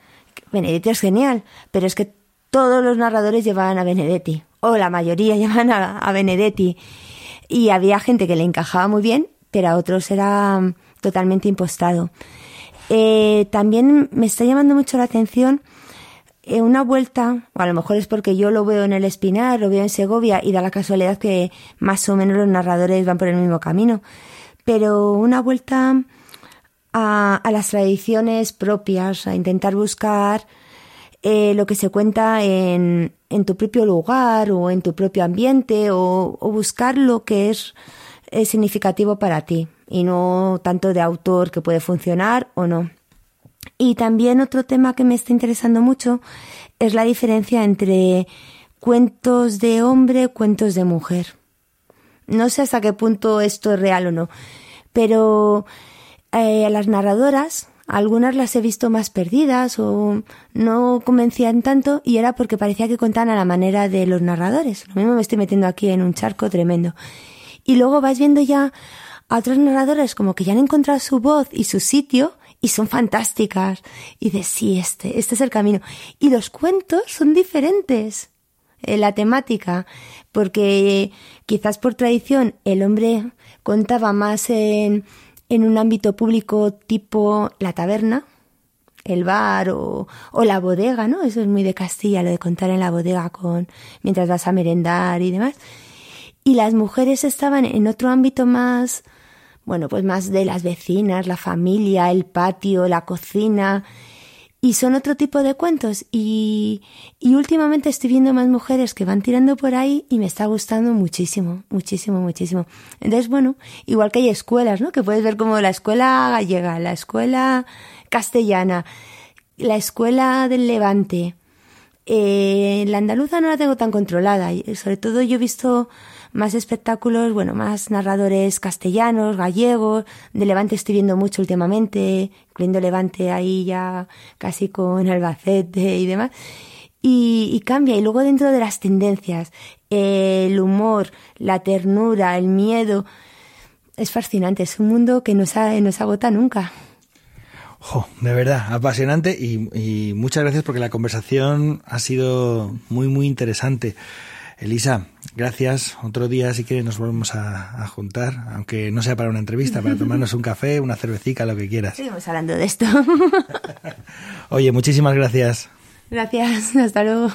Benedetti es genial, pero es que todos los narradores llevaban a Benedetti, o la mayoría llevaban a, Benedetti. Y había gente que le encajaba muy bien, pero a otros era mm, totalmente impostado. Eh, también me está llamando mucho la atención una vuelta, o a lo mejor es porque yo lo veo en el Espinar, lo veo en Segovia, y da la casualidad que más o menos los narradores van por el mismo camino, pero una vuelta a, las tradiciones propias, a intentar buscar eh, lo que se cuenta en, en, tu propio lugar o en tu propio ambiente o, buscar lo que es, significativo para ti y no tanto de autor que puede funcionar o no. Y también otro tema que me está interesando mucho es la diferencia entre cuentos de hombre, cuentos de mujer. No sé hasta qué punto esto es real o no, pero eh, las narradoras algunas las he visto más perdidas o no convencían tanto y era porque parecía que contaban a la manera de los narradores. Lo mismo me estoy metiendo aquí en un charco tremendo. Y luego vas viendo ya a otros narradores como que ya han encontrado su voz y su sitio y son fantásticas. Y de sí, este, este es el camino. Y los cuentos son diferentes. Eh, la temática, porque quizás por tradición el hombre contaba más en, en un ámbito público tipo la taberna, el bar o, o, la bodega, ¿no? Eso es muy de Castilla, lo de contar en la bodega con mientras vas a merendar y demás. Y las mujeres estaban en otro ámbito más, bueno, pues más de las vecinas, la familia, el patio, la cocina, y son otro tipo de cuentos y, últimamente estoy viendo más mujeres que van tirando por ahí y me está gustando muchísimo, muchísimo, muchísimo. Entonces, bueno, igual que hay escuelas, ¿no? Que puedes ver como la escuela gallega, la escuela castellana, la escuela del Levante. Eh, la andaluza no la tengo tan controlada, sobre todo yo he visto más espectáculos, bueno, más narradores castellanos, gallegos, de Levante estoy viendo mucho últimamente, incluyendo Levante ahí ya casi con Albacete y demás. Y, y, cambia. Y luego dentro de las tendencias, el humor, la ternura, el miedo, es fascinante. Es un mundo que no se, no se agota nunca. De verdad, apasionante y muchas gracias porque la conversación ha sido muy, muy interesante. Elisa, gracias. Otro día, si quieres, nos volvemos a, a, juntar, aunque no sea para una entrevista, para tomarnos un café, una cervecita, lo que quieras. Seguimos hablando de esto. Oye, muchísimas gracias. Gracias, hasta luego.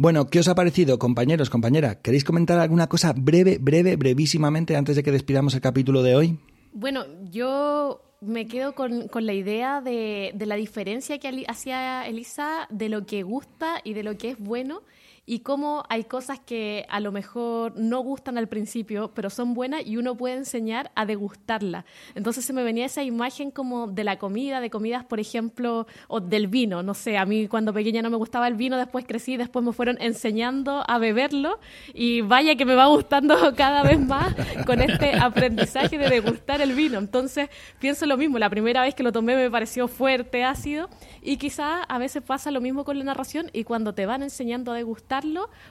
Bueno, ¿qué os ha parecido, compañeros, compañera? ¿Queréis comentar alguna cosa breve, breve, brevísimamente antes de que despidamos el capítulo de hoy? Bueno, yo me quedo con, con la idea de, de, la diferencia que hacía Elisa de lo que gusta y de lo que es bueno y cómo hay cosas que a lo mejor no gustan al principio, pero son buenas y uno puede enseñar a degustarla. Entonces se me venía esa imagen como de la comida, de comidas, por ejemplo, o del vino. No sé, a mí cuando pequeña no me gustaba el vino, después crecí, después me fueron enseñando a beberlo y vaya que me va gustando cada vez más con este aprendizaje de degustar el vino. Entonces pienso lo mismo, la primera vez que lo tomé me pareció fuerte, ácido y quizá a veces pasa lo mismo con la narración y cuando te van enseñando a degustar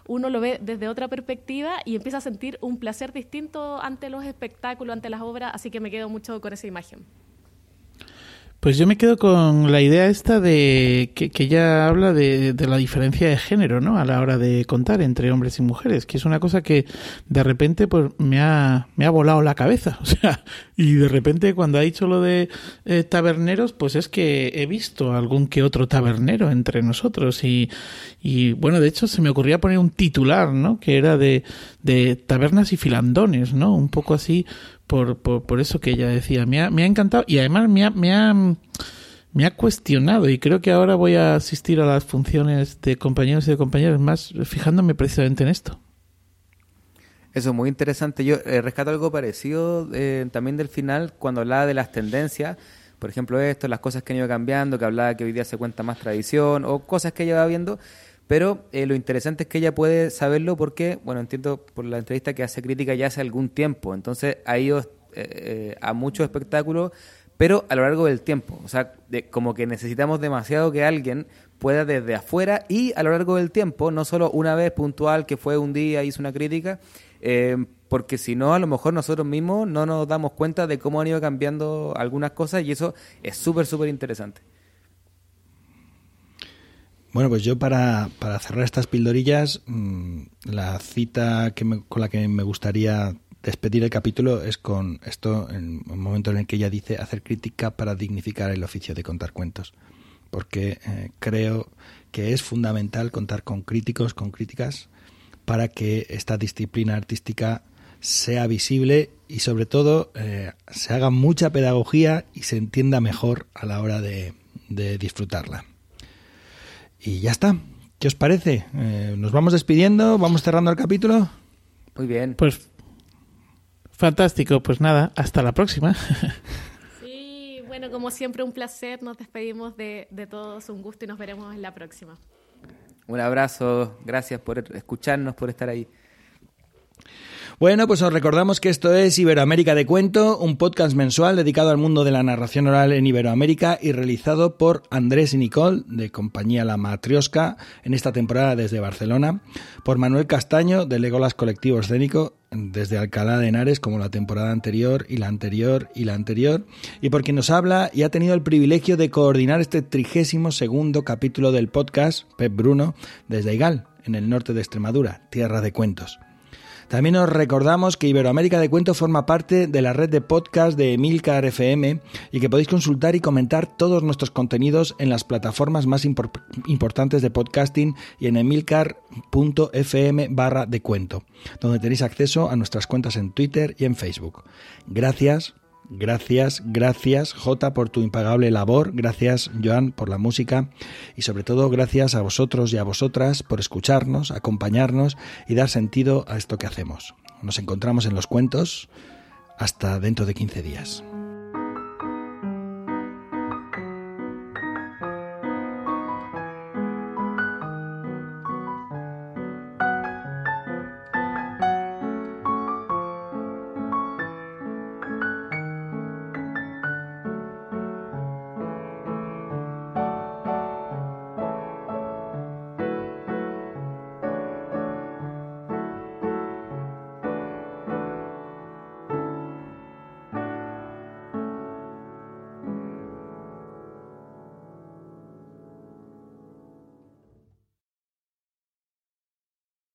uno lo ve desde otra perspectiva y empieza a sentir un placer distinto ante los espectáculos, ante las obras, así que me quedo mucho con esa imagen. Pues yo me quedo con la idea esta de que, que ella habla de, de, la diferencia de género, ¿no? A la hora de contar entre hombres y mujeres, que es una cosa que de repente pues me ha, me ha volado la cabeza. O sea, y de repente cuando ha dicho lo de eh, taberneros, pues es que he visto algún que otro tabernero entre nosotros. Y, y bueno, de hecho se me ocurría poner un titular, ¿no? Que era de, de tabernas y filandones, ¿no? Un poco así por, por, por, eso que ella decía. Me ha, me ha encantado y además me ha, me, ha, me ha cuestionado y creo que ahora voy a asistir a las funciones de compañeros y de compañeras más fijándome precisamente en esto. Eso es muy interesante. Yo eh, rescato algo parecido eh, también del final cuando hablaba de las tendencias. Por ejemplo, esto, las cosas que han ido cambiando, que hablaba que hoy día se cuenta más tradición o cosas que ella va viendo. Pero eh, lo interesante es que ella puede saberlo porque, bueno, entiendo por la entrevista que hace crítica ya hace algún tiempo. Entonces ha ido eh, eh, a muchos espectáculos, pero a lo largo del tiempo. O sea, de, como que necesitamos demasiado que alguien pueda desde afuera y a lo largo del tiempo, no solo una vez puntual que fue un día hizo una crítica, eh, porque si no, a lo mejor nosotros mismos no nos damos cuenta de cómo han ido cambiando algunas cosas y eso es súper, súper interesante. Bueno, pues yo para, para cerrar estas pildorillas, mmm, la cita que me, con la que me gustaría despedir el capítulo es con esto, en el momento en el que ella dice hacer crítica para dignificar el oficio de contar cuentos. porque eh, creo que es fundamental contar con críticos, con críticas, para que esta disciplina artística sea visible y sobre todo eh, se haga mucha pedagogía y se entienda mejor a la hora de, de disfrutarla. Y ya está. ¿Qué os parece? Eh, ¿Nos vamos despidiendo? ¿Vamos cerrando el capítulo? Muy bien. Pues fantástico. Pues nada, hasta la próxima. Sí, bueno, como siempre un placer. Nos despedimos de, de todos. Un gusto y nos veremos en la próxima. Un abrazo. Gracias por escucharnos, por estar ahí. Bueno, pues os recordamos que esto es Iberoamérica de Cuento, un podcast mensual dedicado al mundo de la narración oral en Iberoamérica y realizado por Andrés y Nicole, de compañía La Matriosca, en esta temporada desde Barcelona, por Manuel Castaño, de Legolas Colectivo Escénico, desde Alcalá de Henares, como la temporada anterior y la anterior y la anterior, y por quien nos habla y ha tenido el privilegio de coordinar este trigésimo segundo capítulo del podcast, Pep Bruno, desde Igal, en el norte de Extremadura, tierra de cuentos. También os recordamos que Iberoamérica de Cuento forma parte de la red de podcast de Emilcar FM y que podéis consultar y comentar todos nuestros contenidos en las plataformas más impor- importantes de podcasting y en emilcar.fm barra de cuento, donde tenéis acceso a nuestras cuentas en Twitter y en Facebook. Gracias. Gracias, gracias Jota por tu impagable labor, gracias Joan por la música y sobre todo gracias a vosotros y a vosotras por escucharnos, acompañarnos y dar sentido a esto que hacemos. Nos encontramos en los cuentos hasta dentro de 15 días.